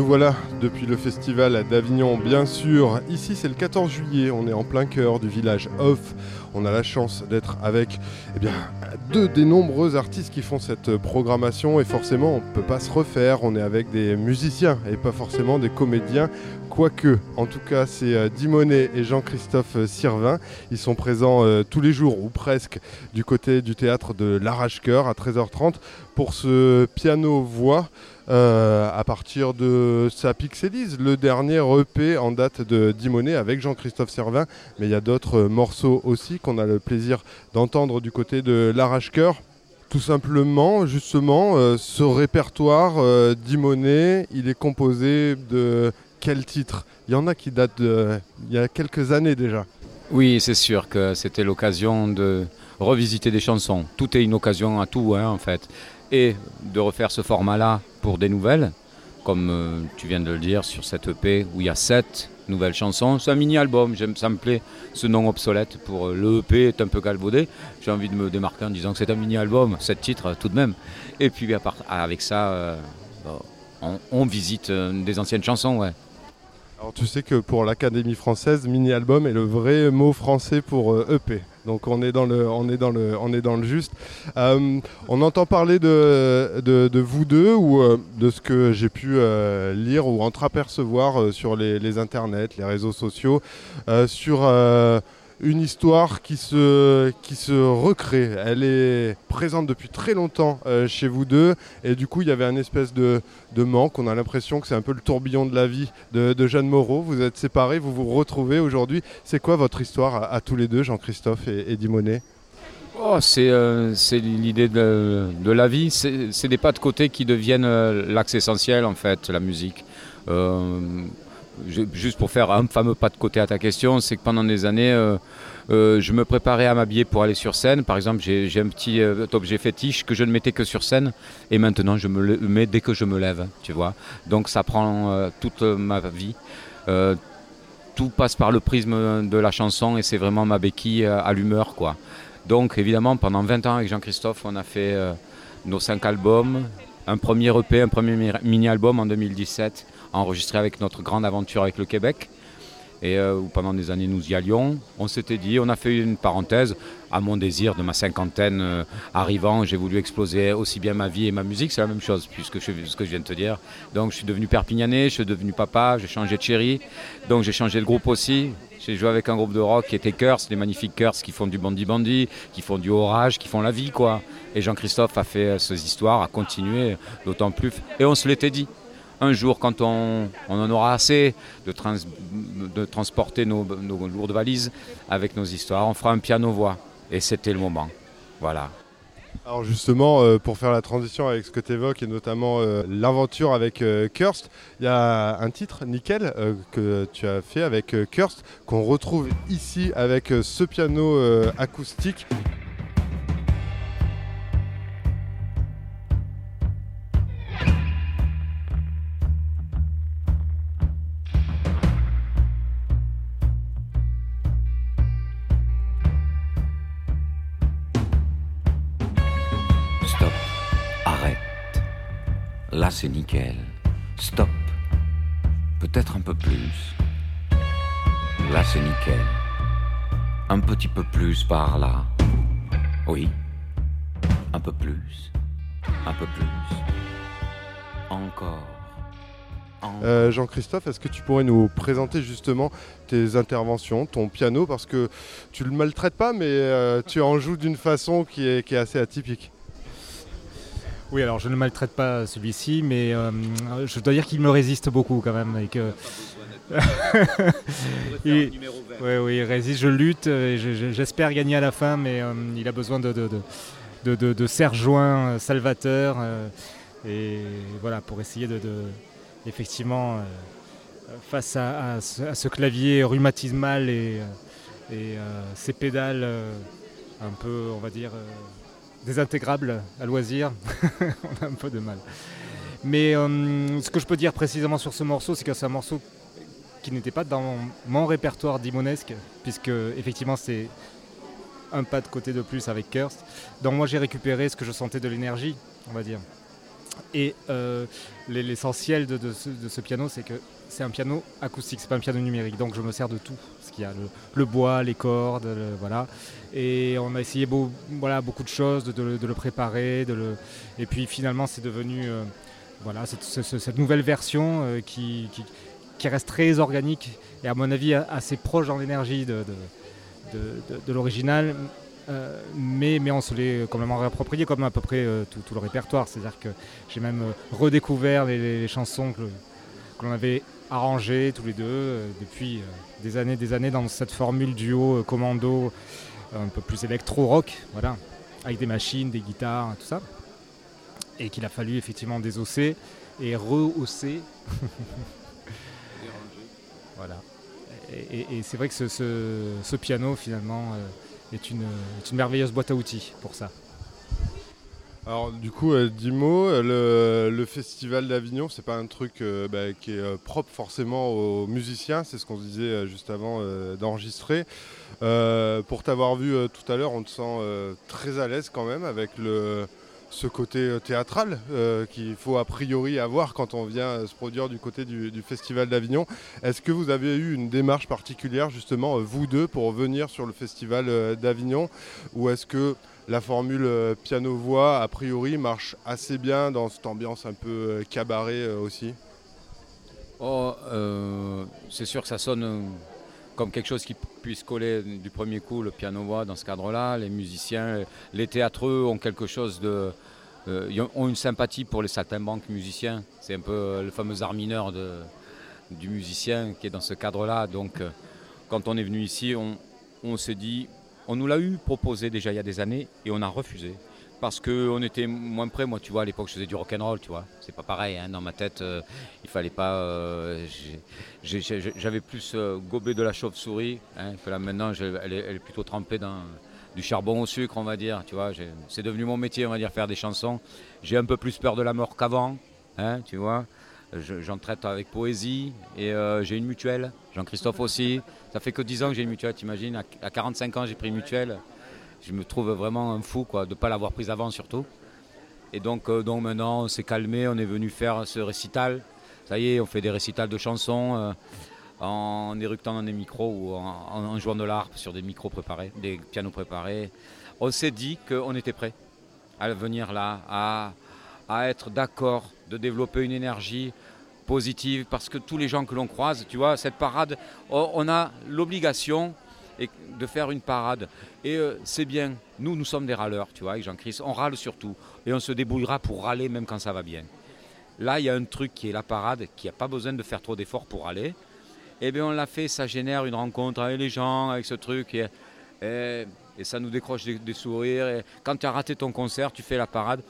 Nous voilà depuis le festival d'Avignon, bien sûr. Ici, c'est le 14 juillet. On est en plein cœur du village Off. On a la chance d'être avec eh bien, deux des nombreux artistes qui font cette programmation. Et forcément, on ne peut pas se refaire. On est avec des musiciens et pas forcément des comédiens. Quoique, en tout cas, c'est euh, Dimonet et Jean-Christophe Sirvin. Ils sont présents euh, tous les jours, ou presque, du côté du théâtre de l'Arrache-Cœur à 13h30 pour ce piano-voix. Euh, à partir de sa Pixelise, le dernier EP en date de Dimonet avec Jean-Christophe Servin. Mais il y a d'autres morceaux aussi qu'on a le plaisir d'entendre du côté de l'Arrache-Cœur. Tout simplement, justement, euh, ce répertoire euh, Dimonet, il est composé de quel titre? Il y en a qui datent d'il y a quelques années déjà. Oui, c'est sûr que c'était l'occasion de revisiter des chansons. Tout est une occasion à tout, hein, en fait et de refaire ce format-là pour des nouvelles, comme euh, tu viens de le dire sur cette EP où il y a sept nouvelles chansons. C'est un mini-album, ça me plaît ce nom obsolète pour euh, le EP est un peu galvaudé. J'ai envie de me démarquer en disant que c'est un mini-album, sept titres tout de même. Et puis avec ça, euh, on, on, visite des anciennes chansons, ouais. Alors tu sais que pour l'Académie française, mini-album est le vrai mot français pour EP. Donc on est dans le, on est dans le, on est dans le juste. Euh, on entend parler de, de, vous deux ou euh, de ce que j'ai pu euh, lire ou entreapercevoir sur les, les, internets, les réseaux sociaux, sur une histoire qui se, qui se recrée. Elle est présente depuis très longtemps euh, chez vous deux. Et du coup, il y avait un espèce de, de manque. On a l'impression que c'est un peu le tourbillon de la vie de, Jeanne Moreau. Vous êtes séparés, vous vous retrouvez aujourd'hui. C'est quoi votre histoire à, tous les deux, Jean-Christophe et, et Dimonet oh, euh, C'est l'idée de, de, la vie. C'est des pas de côté qui deviennent euh, l'axe essentiel, en fait, la musique juste pour faire un fameux pas de côté à ta question, c'est que pendant des années, euh, euh, je me préparais à m'habiller pour aller sur scène. Par exemple, j'ai un petit euh, objet fétiche que je ne mettais que sur scène, et maintenant je me le mets dès que je me lève, tu vois. Donc ça prend toute ma vie. tout passe par le prisme de la chanson, et c'est vraiment ma béquille à l'humeur, quoi. Donc évidemment, pendant 20 ans avec Jean-Christophe, on a fait nos 5 albums, un premier EP, un premier mini-album en 2017 enregistré avec notre grande aventure avec le Québec. Et euh, pendant des années nous y allions, on s'était dit, on a fait une parenthèse à mon désir de ma cinquantaine euh, arrivant, j'ai voulu exploser aussi bien ma vie et ma musique, c'est la même chose puisque je viens de te dire. Donc je suis devenu perpignanais, je suis devenu papa, j'ai changé de chérie, donc j'ai changé de groupe aussi. J'ai joué avec un groupe de rock qui était Curse, les magnifiques Curse qui font du bandy bandy, qui font du orage, qui font la vie quoi. Et Jean-Christophe a fait euh, ces histoires, a continué d'autant plus. Et on se l'était dit un jour, quand on, en aura assez de, transporter nos, lourdes valises avec nos histoires, on fera un piano-voix. Et c'était le moment. Voilà. Alors justement, euh, pour faire la transition avec ce que tu évoques, et notamment euh, l'aventure avec euh, Kirst, il y a un titre, Nickel, que tu as fait avec Kirst, qu'on retrouve ici avec ce piano acoustique c'est nickel. Stop. Peut-être un peu plus. Là, c'est nickel. Un petit peu plus par là. Oui. Un peu plus. Un peu plus. Encore. Euh, Jean-Christophe, est-ce que tu pourrais nous présenter justement tes interventions, ton piano, parce que tu le maltraites pas, mais euh, tu en joues d'une façon qui est assez atypique. Oui, alors je ne maltraite pas celui-ci, mais euh, je dois dire qu'il me résiste beaucoup quand même. Et que... il, oui, il résiste, je lutte, et j'espère gagner à la fin, mais euh, il a besoin de, de, de, de, de serre-joint salvateur. Euh, et voilà, pour essayer de, effectivement, face à, ce, clavier rhumatismal et, et ces pédales un peu, on va dire, désintégrable à loisir, on a un peu de mal. Mais euh, ce que je peux dire précisément sur ce morceau, c'est que c'est un morceau qui n'était pas dans mon répertoire d'Imonesque, puisque effectivement c'est un pas de côté de plus avec Kirst. Donc moi j'ai récupéré ce que je sentais de l'énergie, on va dire. Et l'essentiel de, ce, piano, c'est que c'est un piano acoustique, c'est pas un piano numérique. Donc je me sers de tout, ce qu'il y a le, bois, les cordes, voilà. Et on a essayé voilà, beaucoup de choses, de, le préparer, de le... et puis finalement c'est devenu voilà, cette, nouvelle version qui, qui reste très organique et à mon avis assez proche dans l'énergie de, l'original. Euh, mais, mais on se l'est complètement réapproprié comme à peu près euh, tout, le répertoire. C'est-à-dire que j'ai même euh, redécouvert les, chansons que, l'on avait arrangées tous les deux depuis des années des années dans cette formule duo commando un peu plus électro-rock, voilà, avec des machines, des guitares, tout ça. Et qu'il a fallu effectivement désosser et rehausser Voilà. Et, c'est vrai que ce, piano, finalement, euh, est, une, merveilleuse boîte à outils pour ça. Alors du coup, euh, dix mots, euh, le, festival d'Avignon, c'est pas un truc bah, qui est propre forcément aux musiciens, c'est ce qu'on disait juste avant d'enregistrer. pour t'avoir vu tout à l'heure, on te sent très à l'aise quand même avec le, ce côté euh, théâtral euh, qu'il faut a priori avoir quand on vient euh, se produire du côté du, Festival d'Avignon. Est-ce que vous avez eu une démarche particulière justement, vous deux, pour venir sur le Festival d'Avignon? Ou est-ce que la formule piano-voix, a priori, marche assez bien dans cette ambiance un peu cabaret aussi? Oh, C'est sûr que ça sonne comme quelque chose qui puisse coller du premier coup le piano-voix dans ce cadre-là. Les musiciens, les théâtreux ont quelque chose de. Euh, ont une sympathie pour les saltimbanques musiciens. C'est un peu euh, le fameux art mineur du musicien qui est dans ce cadre-là. Donc, euh, quand on est venu ici, on, on s'est dit. On nous l'a eu proposé déjà il y a des années et on a refusé parce qu'on était moins près. Moi, tu vois, à l'époque, je faisais du rock and roll, tu vois. C'est pas pareil, hein, dans ma tête, euh, il fallait pas. Euh, j'avais plus euh, gobé de la chauve-souris, hein, là maintenant, elle est, plutôt trempée dans du charbon au sucre, on va dire, tu vois. C'est devenu mon métier, on va dire, faire des chansons. J'ai un peu plus peur de la mort qu'avant, hein, tu vois. J'en traite avec poésie et j'ai une mutuelle. Jean-Christophe aussi. Ça fait que 10 ans que j'ai une mutuelle, t'imagines. À, à 45 ans, j'ai pris une mutuelle je me trouve vraiment un fou quoi, de ne pas l'avoir prise avant surtout. Et donc, euh, donc maintenant, on s'est calmé, on est venu faire ce récital. Ça y est, on fait des récitals de chansons euh, en éructant dans des micros ou en, jouant de l'harpe sur des micros préparés, des pianos préparés. On s'est dit qu'on était prêt à venir là, à, à être d'accord de développer une énergie positive parce que tous les gens que l'on croise, tu vois, cette parade, on a l'obligation et de faire une parade. Et euh, c'est bien, nous, nous sommes des râleurs, tu vois, avec Jean-Christ, on râle surtout, et on se débrouillera pour râler même quand ça va bien. Là, il y a un truc qui est la parade, qui n'a pas besoin de faire trop d'efforts pour aller. Et eh bien, on l'a fait, ça génère une rencontre avec les gens, avec ce truc, et, ça nous décroche des, sourires. Et quand tu as raté ton concert, tu fais la parade,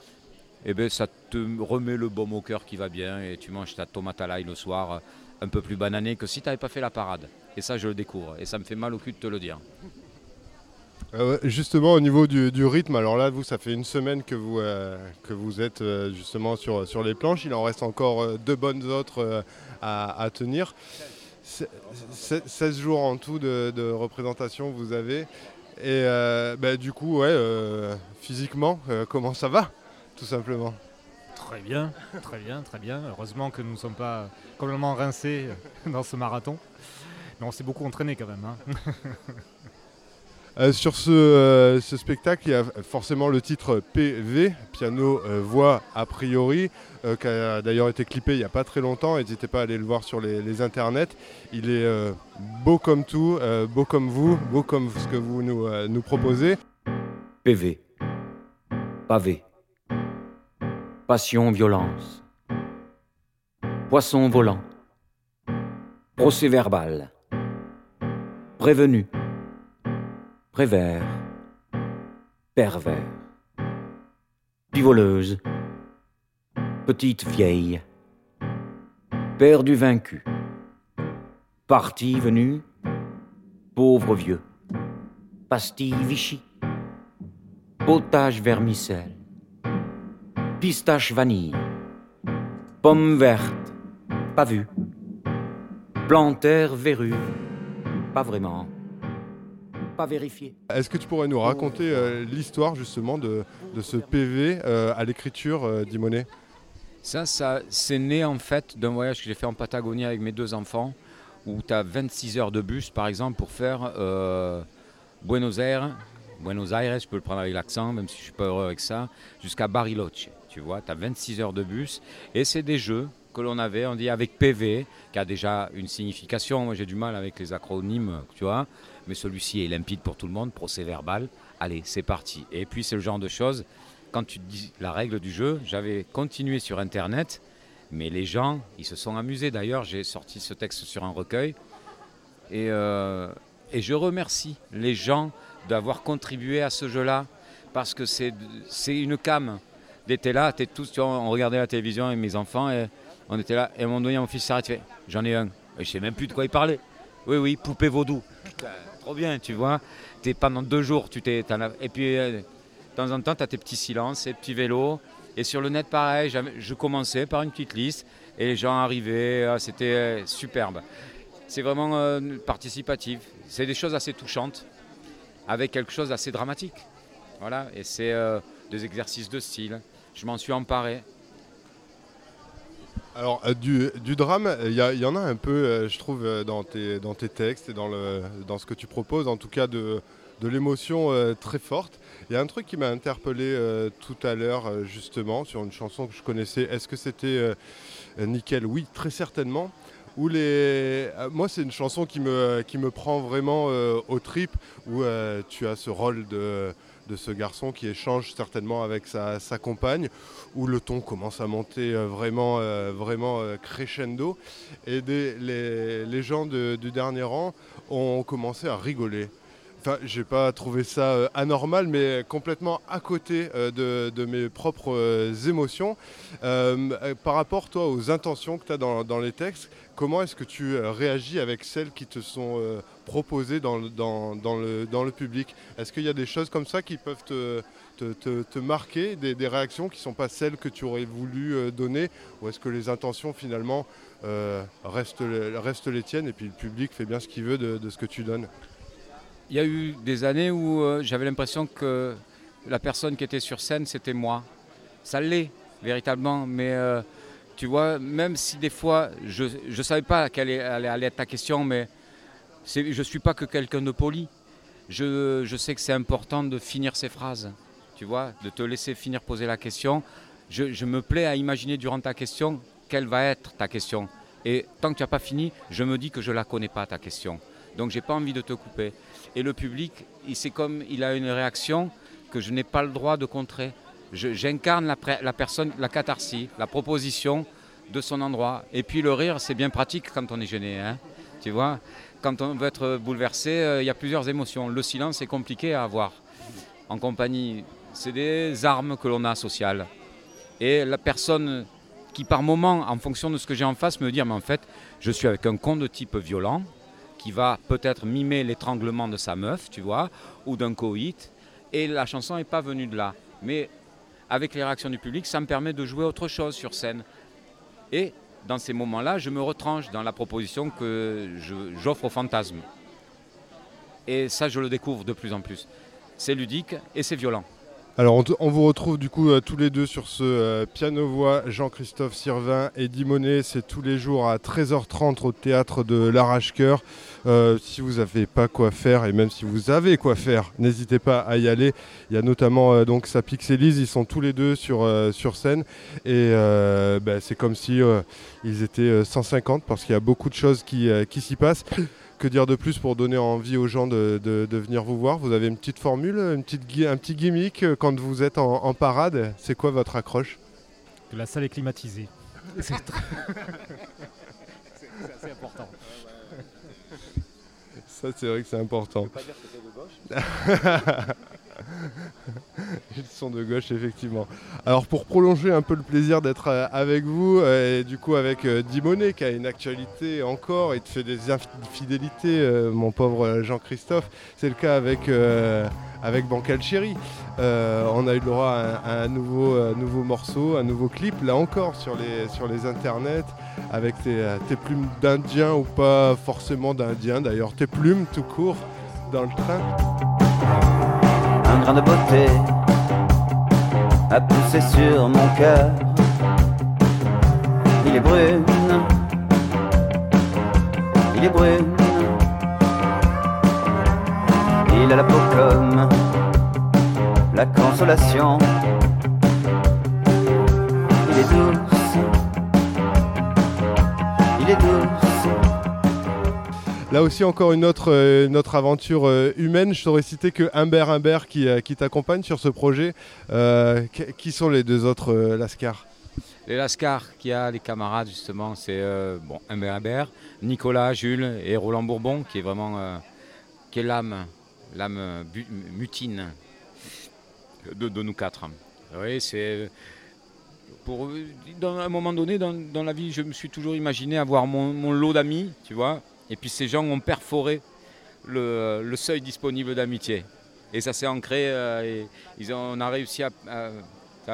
et eh bien, ça te remet le baume au cœur qui va bien, et tu manges ta tomate à l'ail le soir, un peu plus bananée que si tu n'avais pas fait la parade. Et ça, je le découvre. Et ça me fait mal au cul de te le dire. Euh, justement, au niveau du, rythme, alors là, vous, ça fait une semaine que vous, euh, que vous êtes euh, justement sur, sur les planches. Il en reste encore deux bonnes autres à, tenir. 16 jours en tout de, représentation vous avez. Et bah, du coup, ouais, physiquement, comment ça va, tout simplement? Très bien, très bien, très bien. Heureusement que nous ne sommes pas complètement rincés dans ce marathon. Mais on s'est beaucoup entraîné quand même. Hein. Euh, sur euh, ce, spectacle, il y a forcément le titre PV, piano euh, voix a priori, qui a d'ailleurs été clippé il n'y a pas très longtemps. N'hésitez pas à aller le voir sur les, internets. Il est beau comme tout, beau comme vous, beau comme ce que vous nous, nous proposez. PV, pavé, passion, violence, poisson volant, procès verbal prévenu, prévert, pervers, pivoleuse, petite vieille, père du vaincu, parti venu, pauvre vieux, pastille Vichy, potage vermicelle, pistache vanille, pomme verte, pas vue, plantaire verrue, pas vraiment. Pas vérifié. Est-ce que tu pourrais nous raconter euh, l'histoire justement de, ce PV euh, à l'écriture euh, d'Imonet? Ça, ça c'est né en fait d'un voyage que j'ai fait en Patagonie avec mes deux enfants, où tu as 26 heures de bus par exemple pour faire euh, Buenos Aires, Buenos Aires, je peux le prendre avec l'accent, même si je suis pas heureux avec ça, jusqu'à Bariloche. Tu vois, tu as 26 heures de bus et c'est des jeux que l'on avait, on dit avec PV, qui a déjà une signification. Moi j'ai du mal avec les acronymes, tu vois, mais celui-ci est limpide pour tout le monde, procès verbal. Allez, c'est parti. Et puis c'est le genre de choses quand tu dis la règle du jeu, j'avais continué sur Internet, mais les gens, ils se sont amusés. D'ailleurs, j'ai sorti ce texte sur un recueil. Et, euh, je remercie les gens d'avoir contribué à ce jeu-là, parce que c'est une cam. D'été là, tous, tu on regardait la télévision avec mes enfants, on était là, et à un mon fils s'arrête, j'en ai un. Et je sais même plus de quoi il parlait. Oui, oui, poupée vaudou. trop bien, tu vois. Pendant deux jours, tu t'es. Et puis, euh, de temps en temps, tu as tes petits silences, tes petits vélos. Et sur le net, pareil, je commençais par une petite liste et les gens arrivaient, ah, c'était euh, superbe. C'est vraiment euh, participatif. C'est des choses assez touchantes avec quelque chose d'assez dramatique. Voilà, et c'est des exercices de style. Je m'en suis emparé. Alors, du, drame, il y, en a un peu, je trouve, dans tes, dans tes textes et dans, le, dans ce que tu proposes, en tout cas de, l'émotion très forte. Il y a un truc qui m'a interpellé euh, tout à l'heure, euh, justement, sur une chanson que je connaissais. Est-ce que c'était euh, Nickel? Oui, très certainement. Où les... Moi, c'est une chanson qui me, qui me prend vraiment au trip, où tu as ce rôle de, de, ce garçon qui échange certainement avec sa, compagne, où le ton commence à monter vraiment, vraiment crescendo. Et les, les, gens du dernier rang ont commencé à rigoler. Enfin, j'ai pas trouvé ça euh, anormal, mais complètement à côté euh, de, mes propres euh, émotions. par rapport, toi, aux intentions que tu as dans, les textes, comment est-ce que tu réagis avec celles qui te sont proposées dans le, public? Est-ce qu'il y a des choses comme ça qui peuvent te, marquer, des, réactions qui ne sont pas celles que tu aurais voulu donner? Ou est-ce que les intentions, finalement, restent, les tiennes et puis le public fait bien ce qu'il veut de ce que tu donnes? Il y a eu des années où euh, j'avais l'impression que la personne qui était sur scène, c'était moi. Ça l'est, véritablement, mais euh, tu vois, même si des fois, je ne savais pas quelle allait être ta question, mais je ne suis pas que quelqu'un de poli. Je, je, sais que c'est important de finir ses phrases, tu vois, de te laisser finir poser la question. Je, je me plais à imaginer durant ta question quelle va être ta question. Et tant que tu n'as pas fini, je me dis que je ne la connais pas, ta question. Donc j'ai pas envie de te couper. Et le public, c'est comme il a une réaction que je n'ai pas le droit de contrer. J'incarne la, la, personne, la catharsis, la proposition de son endroit. Et puis le rire, c'est bien pratique quand on est gêné. Hein tu vois Quand on veut être bouleversé, euh, il y a plusieurs émotions. Le silence est compliqué à avoir en compagnie. C'est des armes que l'on a sociales. Et la personne qui par moment, en fonction de ce que j'ai en face, me dit, mais en fait, je suis avec un con de type violent, qui va peut-être mimer l'étranglement de sa meuf, tu vois, ou d'un coït. Et la chanson n'est pas venue de là. Mais avec les réactions du public, ça me permet de jouer autre chose sur scène. Et dans ces moments-là, je me retranche dans la proposition que j'offre au fantasme. Et ça, je le découvre de plus en plus. C'est ludique et c'est violent. Alors on, vous retrouve du coup euh, tous les deux sur ce euh, piano-voix Jean-Christophe Sirvin et Dimonet. C'est tous les jours à 13h30 au théâtre de l'Arrache-Cœur. Euh, si vous n'avez pas quoi faire et même si vous avez quoi faire, n'hésitez pas à y aller. Il y a notamment donc Sapix-Élise, ils sont tous les deux sur, scène et bah, c'est comme si ils étaient 150 parce qu'il y a beaucoup de choses qui s'y passent. Que dire de plus pour donner envie aux gens de, venir vous voir? Vous avez une petite formule, une petite, un petit gimmick euh, quand vous êtes en, parade? C'est quoi votre accroche? Que la salle est climatisée. c'est assez important. Ça, c'est vrai que c'est important. pas dire que de gauche Ils sont de gauche, effectivement. Alors, pour prolonger un peu le plaisir d'être euh, avec vous, euh, et du coup avec euh, Dimonet qui a une actualité encore, il te fait des infidélités, mon pauvre Jean-Christophe. C'est le cas avec, avec Bancal Chéri. on a eu le droit à un, nouveau, nouveau morceau, un nouveau clip, là encore sur les, sur les internets, avec tes plumes d'Indien ou pas forcément d'Indien, d'ailleurs tes plumes tout court dans le train un grain de beauté a poussé sur mon cœur. Il est brune, il est brune. Il a la peau comme la consolation. Il est douce, il est douce. Là aussi, encore une autre, euh, aventure euh, humaine. Je t'aurais cité que Humbert Humbert qui, euh, qui t'accompagne sur ce projet. Qui- sont les deux autres Lascar? Les Lascar qui a les camarades justement, c'est bon, Humbert Humbert, Nicolas, Jules et Roland Bourbon qui est vraiment qui l'âme, l'âme mutine de, nous quatre. Oui, c'est pour dans un moment donné dans, dans la vie, je me suis toujours imaginé avoir mon, mon lot d'amis, tu vois. Et puis ces gens ont perforé le, seuil disponible d'amitié. Et ça s'est ancré. euh, et on a réussi à,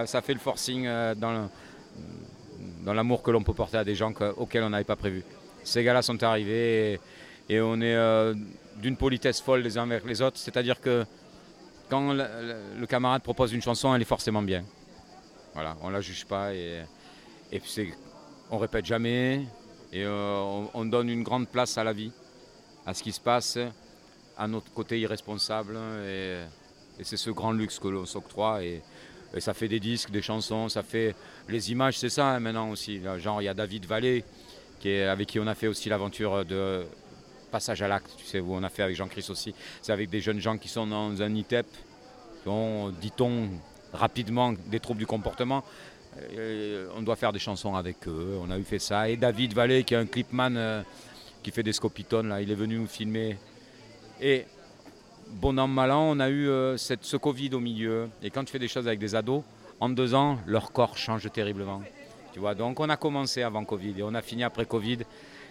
ça, fait le forcing euh, dans l'amour que l'on peut porter à des gens que- auxquels on n'avait pas prévu. Ces gars-là sont arrivés et, on est euh, d'une politesse folle les uns avec les autres. C'est-à-dire que quand le, camarade propose une chanson, elle est forcément bien. Voilà, on la juge pas et, et on répète jamais et euh, on, on donne une grande place à la vie, à ce qui se passe, à notre côté irresponsable et, c'est ce grand luxe que l'on s'octroie et, ça fait des disques, des chansons, ça fait les images, c'est ça hein, maintenant aussi. Genre, il y a David Vallée, avec qui on a fait aussi l'aventure de Passage à l'acte, tu sais, où on a fait avec Jean-Christ aussi. C'est avec des jeunes gens qui sont dans un ITEP, qui dit-on, rapidement des troubles du comportement. Et on doit faire des chansons avec eux, on a eu fait ça. Et David Vallée, qui est un clipman euh, qui fait des scopitones, là, il est venu nous filmer. Et bon an, mal on a eu euh, cette, ce Covid au milieu. Et quand tu fais des choses avec des ados, en deux ans, leur corps change terriblement. Tu vois, donc on a commencé avant Covid et on a fini après Covid.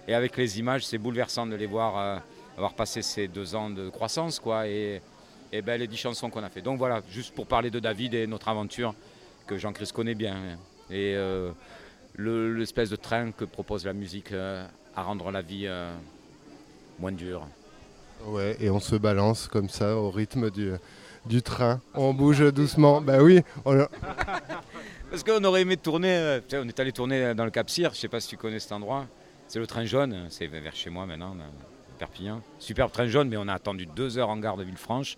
Et avec les images, c'est bouleversant de les voir euh, avoir passé ces deux ans de croissance, quoi. Et, et ben, les dix chansons qu'on a fait. Donc voilà, juste pour parler de David et notre aventure que Jean-Christ connaît bien. Et euh, le- l'espèce de train que propose la musique euh, à rendre la vie euh, moins dure. Ouais, et on se balance comme ça au rythme du, du train. On bouge doucement. Bah oui, on- Parce qu'on aurait aimé tourner, euh, on est allé tourner dans le Cap Cyr, je sais pas si tu connais cet endroit. C'est le train jaune, c'est vers chez moi maintenant, à Perpignan. Superbe train jaune, mais on a attendu deux heures en gare de Villefranche.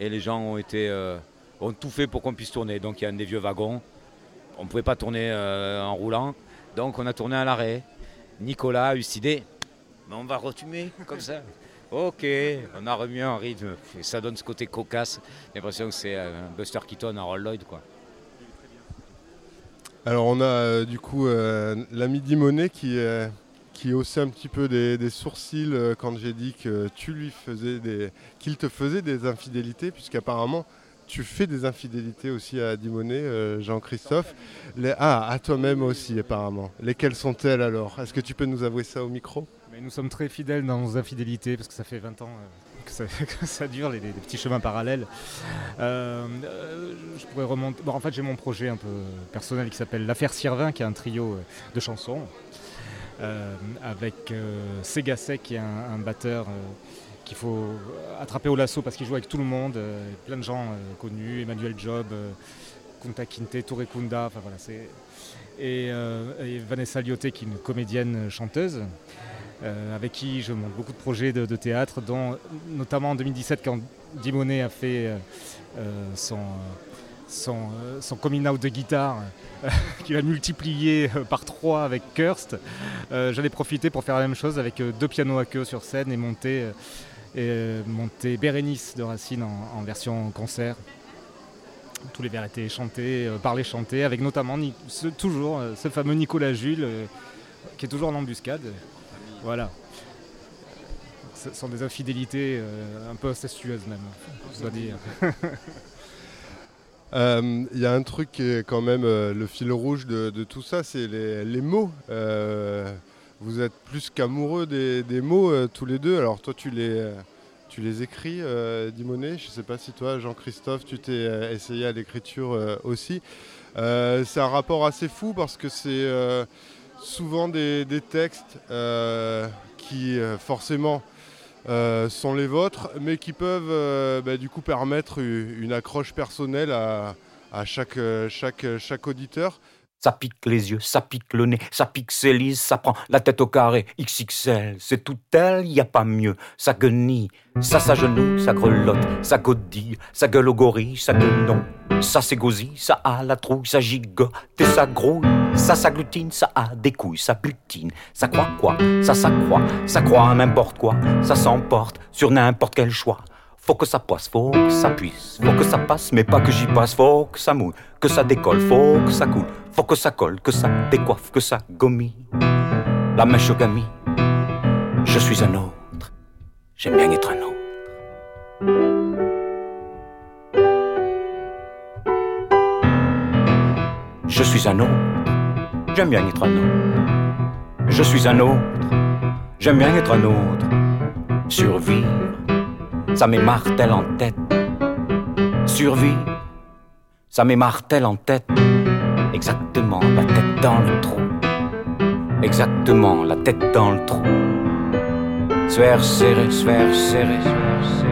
Et les gens ont été, euh, ont tout fait pour qu'on puisse tourner. Donc il y a un des vieux wagons. On ne pouvait pas tourner euh, en roulant. Donc on a tourné à l'arrêt. Nicolas a eu cette idée. Mais on va retumer comme ça. Ok, on a remis un rythme. Et ça donne ce côté cocasse. J'ai l'impression que c'est euh, un Buster Keaton à Roll Lloyd, quoi. Alors on a euh, du coup euh, l'ami Dimonet qui, qui haussait un petit peu des, des sourcils quand j'ai dit que tu lui faisais des qu'il te faisait des infidélités puisqu'apparemment tu fais des infidélités aussi à Dimonet, euh, Jean-Christophe. Ah, à toi-même aussi apparemment. Lesquelles sont-elles alors? Est-ce que tu peux nous avouer ça au micro? Nous sommes très fidèles dans nos infidélités parce que ça fait 20 ans euh, que, ça, dure, les, petits chemins parallèles. Euh, je pourrais remonter. Bon, en fait, j'ai mon projet un peu personnel qui s'appelle L'affaire Sirvin, qui est un trio de chansons avec euh, Segasek, qui est un batteur. Euh, qu'il faut attraper au lasso parce qu'il joue avec tout le monde, euh, plein de gens euh, connus, Emmanuel Job, euh, Kunta Kinte, Touré Kunda, enfin voilà, c'est et, euh, Vanessa Lioté qui est une comédienne chanteuse euh, avec qui je monte beaucoup de projets de, théâtre, dont notamment en 2017 quand Dimonet a fait euh, euh, son, son, euh, coming out de guitare, euh, qu'il a multiplié euh, par trois avec Kirst. Euh, ai profité pour faire la même chose avec euh, deux pianos à queue sur scène et monter, euh, et, euh, monter Bérénice de Racine en, version concert. Tous les vers étaient chantés, euh, par les chantés, avec notamment ce- toujours euh, ce fameux Nicolas Jules, euh, qui est toujours en embuscade. Voilà. Ce sont des infidélités un peu incestueuses même, je dois dire. Il y a un truc qui est quand même le fil rouge de, tout ça, c'est les, mots. Vous êtes plus qu'amoureux des, mots euh, tous les deux. Alors toi, tu les, euh, tu les écris, euh, Dimonet. Je ne sais pas si toi, Jean-Christophe, tu t'es essayé à l'écriture aussi. C'est un rapport assez fou parce que c'est souvent des, textes qui forcément sont les vôtres, mais qui peuvent bah, du coup permettre une accroche personnelle à, à chaque, chaque, chaque auditeur. Ça pique les yeux, ça pique le nez, ça pixelise, ça prend la tête au carré. XXL, c'est tout elle, y a pas mieux. Ça guenille, ça s'agenouille, ça grelotte, ça godille, ça gueule au gorille, ça gueule Ça s'égosille, ça a la trouille, ça gigote et ça grouille. Ça s'agglutine, ça a des couilles, ça butine. Ça croit quoi? Ça s'accroît, ça croit à n'importe quoi. Ça s'emporte sur n'importe quel choix. Faut que ça passe, faut que ça puisse, faut que ça passe, mais pas que j'y passe, faut que ça mouille, que ça décolle, faut que ça coule, faut que ça colle, que ça décoiffe, que ça gommie. La mèche au gami, je suis un autre, j'aime bien être un autre. Je suis un autre, j'aime bien être un autre. Je suis un autre, j'aime bien être un autre. Survivre ça m'émartèle en tête. Survie, ça m'émartèle en tête. Exactement, la tête dans le trou. Exactement, la tête dans le trou. Sphère serré, sphère serré, sphère serré.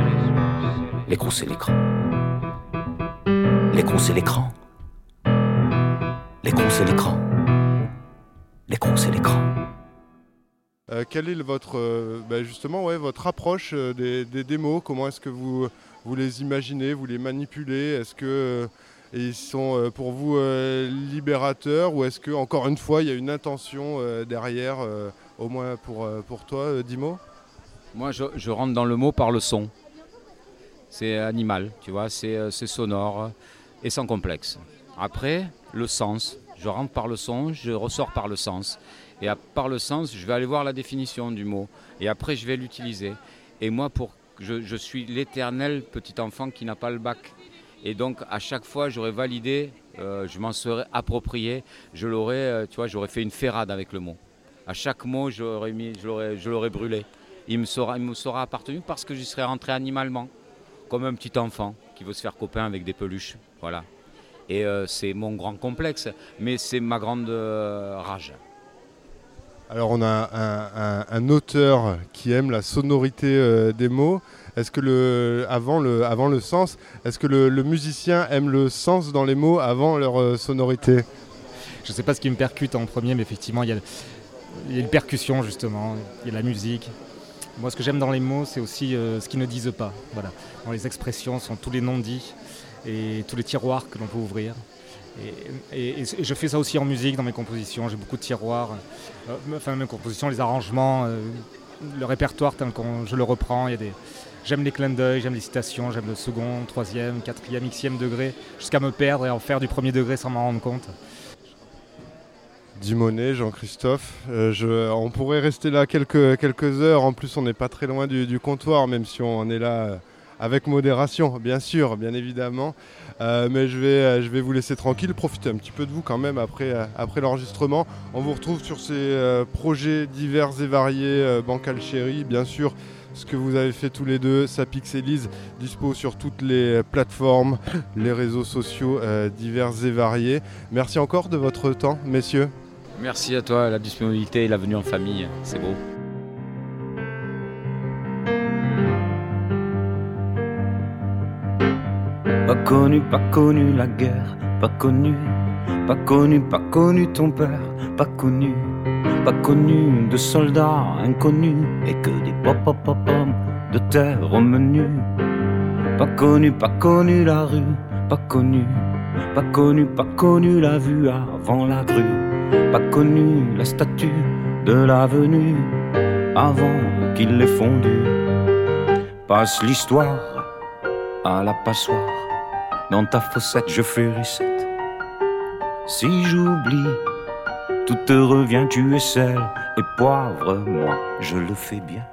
L'écrou, c'est l'écran. L'écrou, c'est l'écran. L'écrou, c'est l'écran. L'écrou, c'est l'écran. Euh, quelle est votre, euh, bah, justement, ouais, votre approche euh, des, démos? Comment est-ce que vous, vous les imaginez, vous les manipulez? Est-ce que ils sont pour vous libérateurs ou est-ce que encore une fois il y a une intention derrière, au moins pour, pour toi, Dimo? Moi, je, je, rentre dans le mot par le son. C'est animal, tu vois, c'est sonore et sans complexe. Après, le sens. Je rentre par le son, je ressors par le sens. Et par le sens, je vais aller voir la définition du mot. Et après, je vais l'utiliser. Et moi, pour, je, je suis l'éternel petit enfant qui n'a pas le bac. Et donc, à chaque fois, j'aurais validé, euh, je m'en serais approprié, je l'aurais, euh, tu vois, j'aurais fait une ferrade avec le mot. À chaque mot, j'aurais mis, je l'aurais, je l'aurais brûlé. Il me, sera, il me sera appartenu parce que j'y serais rentré animalement, comme un petit enfant qui veut se faire copain avec des peluches. Voilà. Et euh, c'est mon grand complexe, mais c'est ma grande rage. Alors on a un, auteur qui aime la sonorité euh, des mots. Est-ce que le musicien aime le sens dans les mots avant leur euh, sonorité? Je ne sais pas ce qui me percute en premier, mais effectivement il y a, il une percussion justement, il y a la musique. Moi ce que j'aime dans les mots, c'est aussi euh, ce qu'ils ne disent pas. Voilà. Dans les expressions sont tous les non-dits et tous les tiroirs que l'on peut ouvrir. Et, je fais ça aussi en musique, dans mes compositions. J'ai beaucoup de tiroirs. Euh, enfin, mes compositions, les arrangements, euh, le répertoire tel que je le reprends. J'aime les clins d'œil, j'aime les citations, j'aime le second, troisième, quatrième, xième degré, jusqu'à me perdre et en faire du premier degré sans m'en rendre compte. Dimonet, Jean-Christophe. Euh, on pourrait rester là quelques, heures. En plus, on n'est pas très loin du, comptoir, même si on est là avec modération, bien sûr, bien évidemment. Euh, mais je vais, euh, je vais vous laisser tranquille, profiter un petit peu de vous quand même après, euh, après l'enregistrement. On vous retrouve sur ces projets divers et variés, Bancal Chéri, bien sûr. Ce que vous avez fait tous les deux, ça pixelise, dispo sur toutes les plateformes, les réseaux sociaux divers et variés. Merci encore de votre temps, messieurs. Merci à toi, la disponibilité et la venue en famille, c'est beau. Pas connu, pas connu la guerre, pas connu, pas connu, pas connu ton père, pas connu, pas connu de soldats inconnus. Et que des pop pop pop de terre au menu. Pas connu, pas connu la rue, pas connu, pas connu, pas connu la vue avant la grue, pas connu la statue de l'avenue avant qu'il l'ait fondue. Passe l'histoire à la passoire dans ta fossette, je fais reset. Si j'oublie, tout te revient, tu es sel et poivre, moi je le fais bien.